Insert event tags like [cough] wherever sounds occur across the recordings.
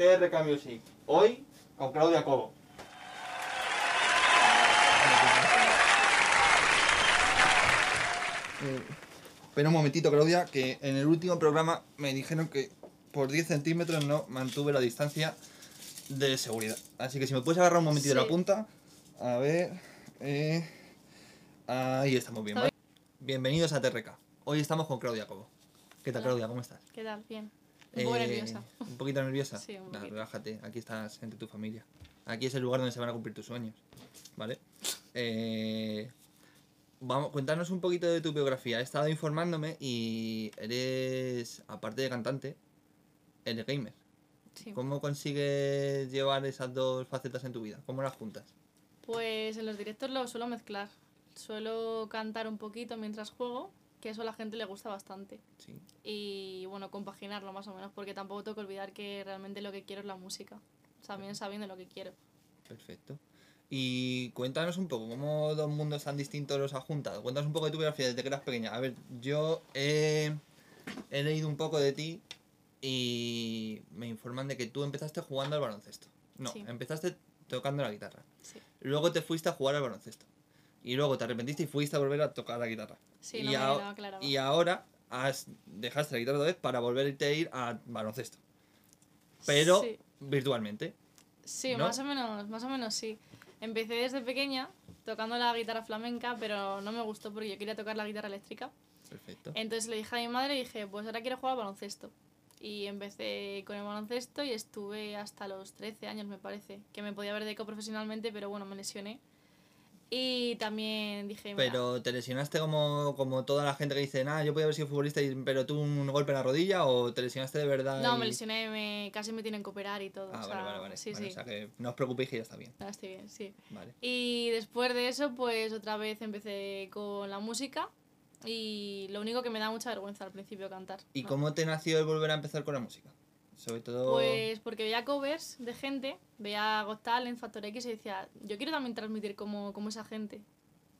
bienvenidos a TRK Music. Hoy con Claudia Cobo. Eh, espera un momentito, Claudia, que en el último programa me dijeron que por 10 centímetros no mantuve la distancia de seguridad. Así que si me puedes agarrar un momentito de la punta. A ver. eh, ahí estamos bien, ¿vale? Bienvenidos a TRK. Hoy estamos con Claudia Cobo. ¿Qué tal, Hola. Claudia? ¿Cómo estás? ¿Qué tal? Bien. Un poco Eh, nerviosa. ¿Un poquito nerviosa? [laughs] Sí, un poquito. relájate, aquí estás entre tu familia. Aquí es el lugar donde se van a cumplir tus sueños, ¿vale? Eh, vamos, cuéntanos un poquito de tu biografía. He estado informándome y eres, aparte de cantante, eres gamer. Sí. ¿Cómo consigues llevar esas dos facetas en tu vida? ¿Cómo las juntas? Pues en los directos lo suelo mezclar. Suelo cantar un poquito mientras juego, que eso a la gente le gusta bastante. Sí. Y bueno, compaginarlo más o menos, porque tampoco tengo que olvidar que realmente lo que quiero es la música. También sabiendo lo que quiero. Perfecto. Y cuéntanos un poco, ¿cómo dos mundos tan distintos los has juntado? Cuéntanos un poco de tu biografía desde que eras pequeña. A ver, yo he, he leído un poco de ti y me informan de que tú empezaste jugando al baloncesto. No, Sí. empezaste tocando la guitarra. Sí. Luego te fuiste a jugar al baloncesto. Y luego te arrepentiste y fuiste a volver a tocar la guitarra. Sí, y, no me aclaraba. y ahora has, dejaste la guitarra otra vez para volverte a ir al baloncesto. Pero Sí. virtualmente. Sí, ¿no? más o menos, más o menos sí. Empecé desde pequeña tocando la guitarra flamenca, pero no me gustó porque yo quería tocar la guitarra eléctrica. Perfecto. Entonces le dije a mi madre y dije, pues ahora quiero jugar al baloncesto. Y empecé con el baloncesto y estuve hasta los 13 años, me parece, que me podía haber dedicado profesionalmente, pero bueno, me lesioné. Y también dije, mira, Pero te lesionaste como, como toda la gente que dice, nada, yo podía haber sido futbolista, y- pero tú un golpe en la rodilla o te lesionaste de verdad. no, y- me lesioné, me, casi me tienen que operar y todo. Ah, o vale, sea, vale, vale. Sí, Vale, sí. O sea que no os preocupéis que ya está bien. Ahora estoy bien, sí. Vale. Y después de eso, pues otra vez empecé con la música y lo único que me da mucha vergüenza al principio cantar. ¿Y ¿no? cómo te nació el volver a empezar con la música? Sobre todo. Pues porque veía covers de gente, veía Got Talent, Factor X y decía, yo quiero también transmitir como, como esa gente.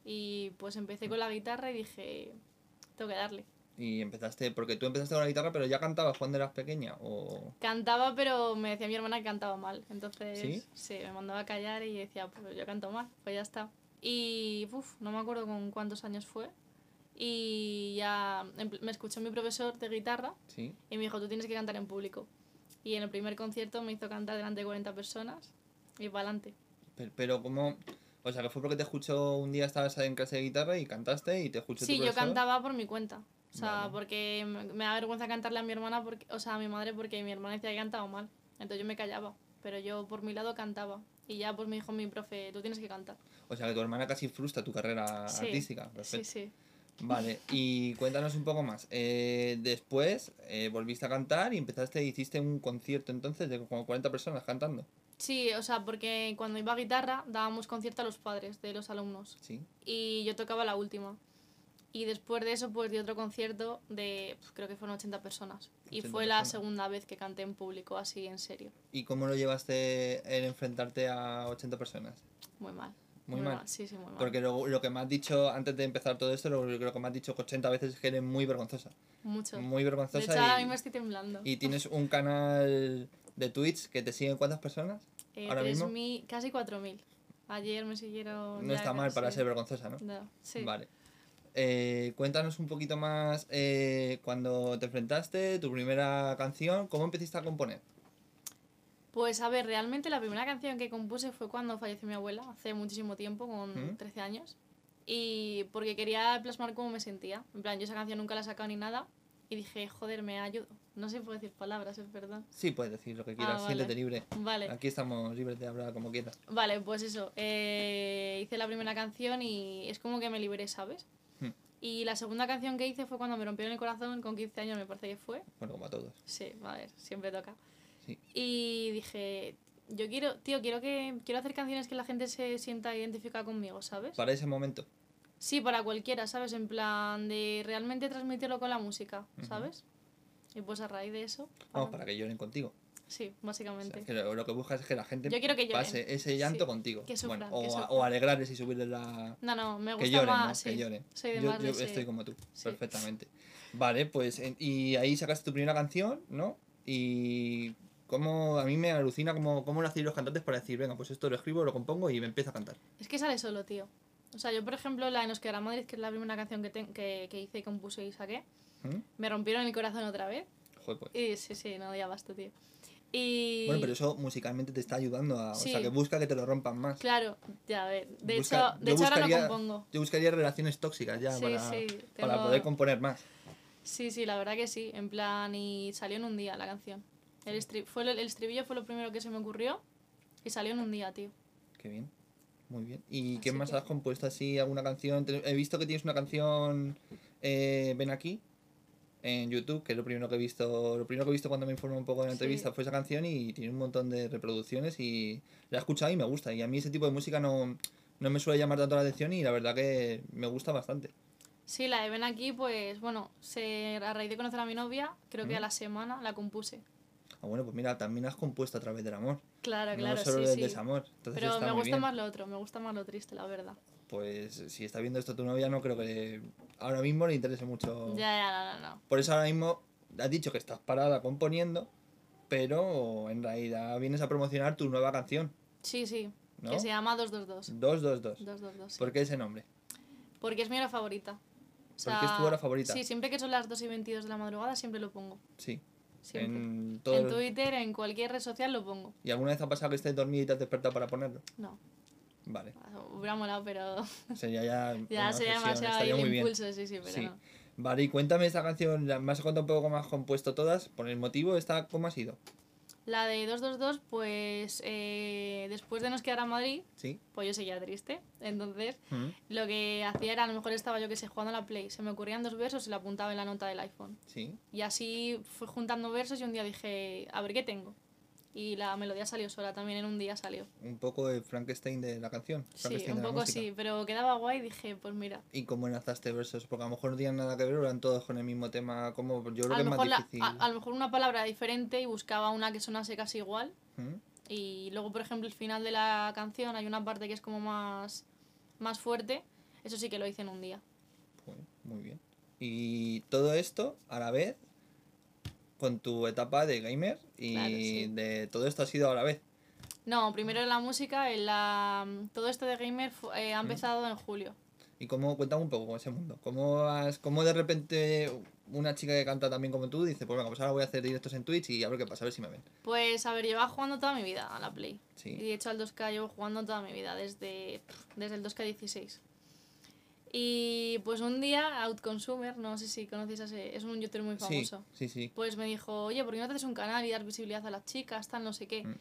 Y pues empecé con la guitarra y dije, tengo que darle. Y empezaste, porque tú empezaste con la guitarra, pero ya cantabas cuando eras pequeña. O. Cantaba, pero me decía mi hermana que cantaba mal. Entonces, ¿Sí? me mandaba a callar y decía, pues yo canto mal, pues ya está. Y uf, no me acuerdo con cuántos años fue. Y ya em- me escuchó mi profesor de guitarra Sí. y me dijo, tú tienes que cantar en público. Y en el primer concierto me hizo cantar delante de 40 personas y para adelante. Pero, pero ¿cómo.? O sea, que fue porque te escuchó un día, estabas en clase de guitarra y cantaste y te escuchó Sí, tu yo cantaba por mi cuenta. O sea, Vale. porque me da vergüenza cantarle a mi hermana, porque, o sea, a mi madre, porque mi hermana decía que cantaba mal. Entonces yo me callaba. Pero yo por mi lado cantaba. Y ya pues me dijo mi profe, tú tienes que cantar. O sea, que tu hermana casi frustra tu carrera Sí, artística. Sí, Perfecto. sí. Vale, y cuéntanos un poco más. Eh, después eh, volviste a cantar y empezaste, hiciste un concierto entonces de como 40 personas cantando. Sí, o sea, porque cuando iba a guitarra dábamos concierto a los padres de los alumnos. Sí. Y yo tocaba la última. Y después de eso, pues di otro concierto de, pues, creo que fueron 80 personas. Y 80 fue la segunda vez que canté en público, así en serio. ¿Y cómo lo llevaste el enfrentarte a 80 personas? Muy mal. Muy mal. Sí, sí, muy mal. Porque lo, lo que me has dicho antes de empezar todo esto, lo, lo que me has dicho 80 veces es que eres muy vergonzosa. Mucho. Muy de hecho, vergonzosa ahora y, mismo estoy temblando. y tienes un canal de Twitch que te siguen cuántas personas? Eh, ahora mismo. 3.000, casi 4.000. Ayer me siguieron. No está mal para ser vergonzosa, ¿no? No, sí. Vale. Eh, cuéntanos un poquito más eh, cuando te enfrentaste, tu primera canción, ¿cómo empezaste a componer? Pues a ver, realmente la primera canción que compuse fue cuando falleció mi abuela, hace muchísimo tiempo, con ¿Mm? 13 años. Y porque quería plasmar cómo me sentía. En plan, yo esa canción nunca la he sacado ni nada. Y dije, joder, me ayudo. No sé si puedo decir palabras, es verdad. Sí, puedes decir lo que quieras, Ah, vale. siéntete libre. Vale. Aquí estamos libres de hablar como quieras. Vale, pues eso. eh, hice la primera canción y es como que me liberé, ¿sabes? Hmm. Y la segunda canción que hice fue cuando me rompieron el corazón, con 15 años me parece que fue. Bueno, como a todos. Sí, a ver, siempre toca. Sí. Y dije, yo quiero, tío, quiero que quiero hacer canciones que la gente se sienta identificada conmigo, ¿sabes? Para ese momento. Sí, para cualquiera, ¿sabes? En plan de realmente transmitirlo con la música. ¿sabes? Y pues a raíz de eso. Vamos, para- para que lloren contigo. Sí, O sea, básicamente. que lo, lo que buscas es que la gente Yo quiero que pase ese llanto Sí, contigo. que sufran, bueno, o, que o alegrarles y subirles la... No, no, me gusta Que lloren, más. ¿no? sí. Que lloren. Soy de yo de yo estoy como tú, sí. perfectamente. Vale, pues y ahí sacaste tu primera canción, ¿no? Y cómo a mí me alucina cómo, cómo nacen los cantantes para decir, venga, pues esto lo escribo, lo compongo y me empiezo a cantar. Es que sale solo, tío. O sea, yo, por ejemplo, la de Nos quedará Madrid, que es la primera canción que, te- que, que hice, compuse y saqué, ¿Mm? me rompieron el corazón otra vez. Joder, pues. Y sí, sí, no ya basta, tío. Y... Bueno, pero eso musicalmente te está ayudando a... O Sí. sea, que busca que te lo rompan más. Claro, ya a ver. De Busca- hecho, de hecho ahora lo buscaría- compongo. Yo buscaría relaciones tóxicas ya Sí, para, sí, para tengo- poder componer más. Sí, sí, la verdad que sí. En plan, y salió en un día la canción. El, estri- fue el estribillo fue lo primero que se me ocurrió y salió en un día, tío. Qué bien. Muy bien. ¿Y qué más que- has compuesto así? ¿Alguna canción? He visto que tienes una canción eh, Ven aquí en YouTube, que es lo primero que he visto, lo primero que he visto cuando me informé un poco de la Sí. entrevista fue esa canción y tiene un montón de reproducciones y la he escuchado y me gusta. Y a mí ese tipo de música no, no me suele llamar tanto la atención y la verdad que me gusta bastante. Sí, la de Ven aquí, pues bueno, se, a raíz de conocer a mi novia, creo que a la semana la compuse. Ah, bueno, pues mira, también has compuesto a través del amor. Claro, no claro, solo sí, del sí. desamor. Entonces Pero me gusta bien. más lo otro, me gusta más lo triste, la verdad. Pues si está viendo esto tu novia, no creo que ahora mismo le interese mucho. Ya, ya, no, no, no. Por eso ahora mismo has dicho que estás parada componiendo, pero en realidad vienes a promocionar tu nueva canción. Sí, sí, ¿No? que se llama 222. 222. 222, sí. ¿Por qué ese nombre? Porque es mi hora favorita. O Porque es tu hora favorita. Sí, siempre que son las 2 y 22 de la madrugada, siempre lo pongo. Sí. Siempre. En, En todo... Twitter, en cualquier red social lo pongo. ¿Y alguna vez ha pasado que estés dormido y te has despertado para ponerlo? No, Vale. hubiera molado, pero Sería ya. ya [laughs] sería demasiado ahí el bien. impulso, sí, sí, pero Sí. no. Vale, y cuéntame esta canción, me has contado un poco cómo has compuesto todas, por el motivo, esta, ¿cómo ha sido? La de 222, pues eh, después de nos quedar a Madrid, Sí. pues yo seguía triste. Entonces, Mm, lo que hacía era, a lo mejor estaba yo que sé, jugando a la Play, se me ocurrían dos versos y la apuntaba en la nota del iPhone. Sí. Y así fui juntando versos y un día dije, a ver qué tengo. Y la melodía salió sola, también en un día salió. Un poco de Frankenstein de la canción. Sí, un de la poco música. sí, pero quedaba guay y dije, pues mira. ¿Y cómo enlazaste versos? Porque a lo mejor no tienen nada que ver, eran todos con el mismo tema. Como yo creo A que es más la- difícil. a, a lo mejor una palabra diferente y buscaba una que sonase casi igual. ¿Mm? Y luego, por ejemplo, el final de la canción hay una parte que es como más, más fuerte. Eso sí que lo hice en un día. Joder, muy bien. Y todo esto a la vez con tu etapa de gamer y Claro, sí. de todo esto ha sido a la vez. No, primero la música, en la, todo esto de gamer eh, ha empezado en julio. ¿Y cómo, cuéntame un poco con ese mundo? ¿Cómo, has, ¿Cómo de repente una chica que canta también como tú dice, pues venga, pues ahora voy a hacer directos en Twitch y a ver qué pasa, a ver si me ven? Pues, a ver, llevaba jugando toda mi vida a la Play. Y Sí. de hecho al 2K llevo jugando toda mi vida, desde, desde el 2K16. Y pues un día, Outconsumer, no sé si conocéis a ese, es un youtuber muy Sí, famoso. sí, sí. Pues me dijo, oye, ¿por qué no te haces un canal y dar visibilidad a las chicas, tal, no sé qué? Mm.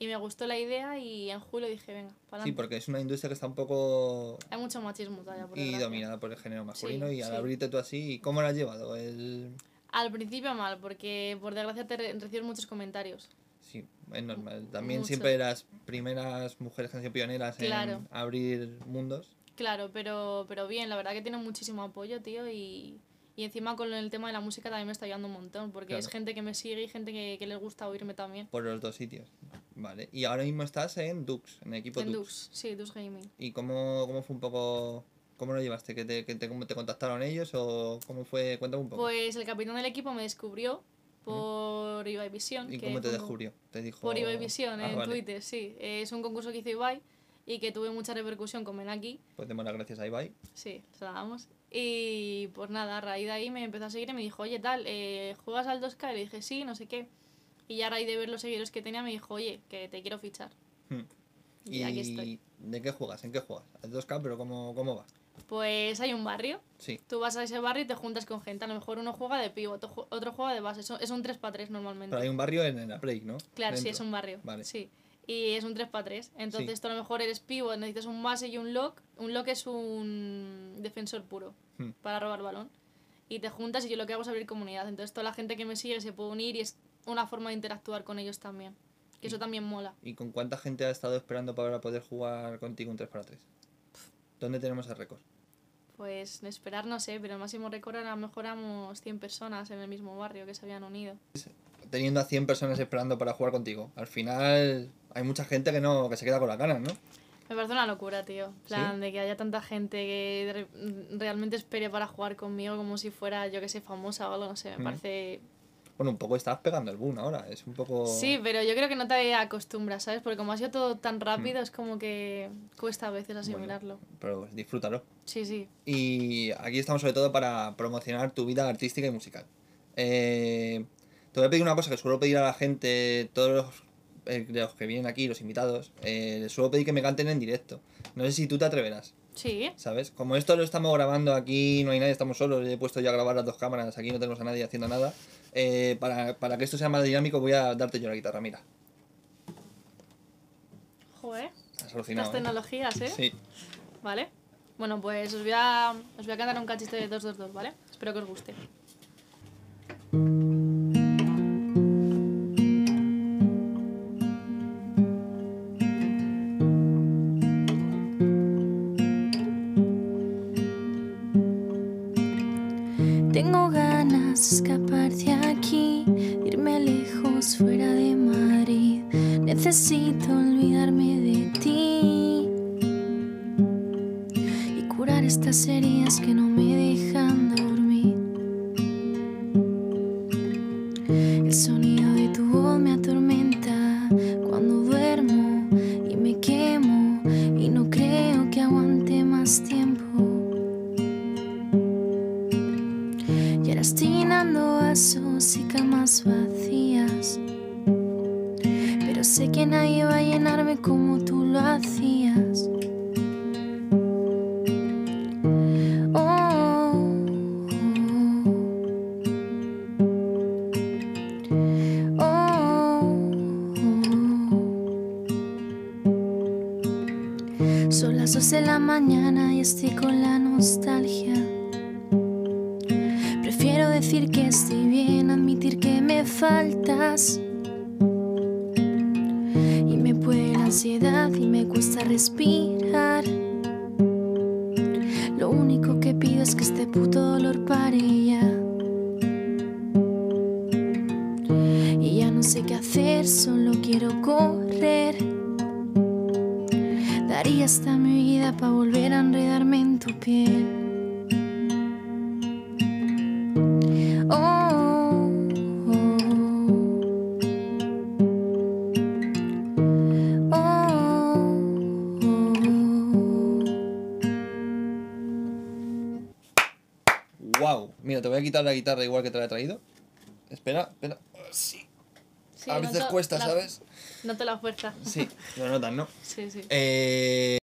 Y me gustó la idea y en julio dije, venga, para Sí, porque es una industria que está un poco Hay mucho machismo todavía por y desgracia. dominada por el género masculino y al sí. abrirte tú así, ¿cómo lo has llevado? El... Al principio mal, porque por desgracia te re- recibes muchos comentarios. Sí, es normal. También Mucho. siempre las primeras mujeres que han sido pioneras Claro. en abrir mundos. Claro, pero, pero bien, la verdad que tiene muchísimo apoyo, tío, y, y encima con el tema de la música también me está ayudando un montón, porque es Claro. gente que me sigue y gente que, que les gusta oírme también. Por los dos sitios. Vale. Y ahora mismo estás en Dux, en el equipo en Dux. Dux, sí, Dux Gaming. ¿Y cómo, cómo fue un poco... ¿Cómo lo llevaste? ¿Que te, que te, cómo te contactaron ellos o cómo fue? Cuéntame un poco. Pues el capitán del equipo me descubrió por Ibai Visión. ¿Y que cómo te descubrió? Te dijo... Por Ibai Visión, Ah, en vale. Twitter, sí. Es un concurso que hizo Ibai y que tuve mucha repercusión con Menaki. Pues demos las gracias a Ibai. Sí, se la damos. Y pues nada, a raíz de ahí me empezó a seguir y me dijo, oye, tal, eh, ¿juegas al 2K? Y le dije, sí, no sé qué. Y ya a raíz de ver los seguidores que tenía me dijo, oye, que te quiero fichar. Hmm. Y, aquí estoy. ¿De qué juegas? ¿En qué juegas? ¿Al 2K? ¿Pero cómo, cómo va? Pues hay un barrio. Sí. Tú vas a ese barrio y te juntas con gente. A lo mejor uno juega de pivo, otro, ju- otro juega de base. Es un 3 para 3 normalmente. Pero hay un barrio en, en la Play, ¿no? Claro, sí, Dentro. es un barrio. Vale. Sí. Y es un 3 para 3. Entonces Sí. tú a lo mejor eres pivo, necesitas un base y un lock. Un lock es un defensor puro Hmm. para robar balón. Y te juntas y yo lo que hago es abrir comunidad. Entonces toda la gente que me sigue se puede unir y es una forma de interactuar con ellos también. Que eso también mola. ¿Y con cuánta gente ha estado esperando para poder jugar contigo un 3x3? ¿Dónde tenemos el récord? Pues esperar no sé, pero el máximo récord a lo mejor éramos 100 personas en el mismo barrio que se habían unido. Teniendo a 100 personas esperando para jugar contigo. Al final hay mucha gente que no que se queda con las ganas, ¿no? Me parece una locura, tío. Plan, de que haya tanta gente que re- realmente espere para jugar conmigo como si fuera, yo que sé, famosa o algo, no sé. Me Mm. parece Bueno, un poco estás pegando el boom ahora, es un poco... Sí, pero yo creo que no te acostumbras, ¿sabes? Porque como ha sido todo tan rápido, es como que cuesta a veces asimilarlo. Pero disfrútalo. Sí, sí. Y aquí estamos sobre todo para promocionar tu vida artística y musical. Eh, te voy a pedir una cosa que suelo pedir a la gente, todos los, eh, los que vienen aquí, los invitados, eh, les suelo pedir que me canten en directo. No sé si tú te atreverás, Sí. ¿sabes? Como esto lo estamos grabando aquí, no hay nadie, estamos solos, he puesto ya a grabar las dos cámaras, aquí no tenemos a nadie haciendo nada. eh, para, para que esto sea más dinámico voy a darte yo la guitarra, mira. Joder. Has alucinado. Las ¿eh? tecnologías, ¿eh? Sí. Vale. Bueno, pues os voy a, os voy a cantar un cachito de 222, ¿vale? Espero que os guste. past. Ansiedad y me cuesta respirar. Lo único que pido es que este puto dolor pare ya. Y ya no sé qué hacer, solo quiero correr. Daría hasta mi vida para volver a enredarme en tu piel. Quitar la guitarra igual que te la he traído. Espera, espera. Sí. Sí, a veces noto cuesta, la- ¿sabes? Noto la fuerza. Sí, lo notas, ¿no? Sí, sí. Eh,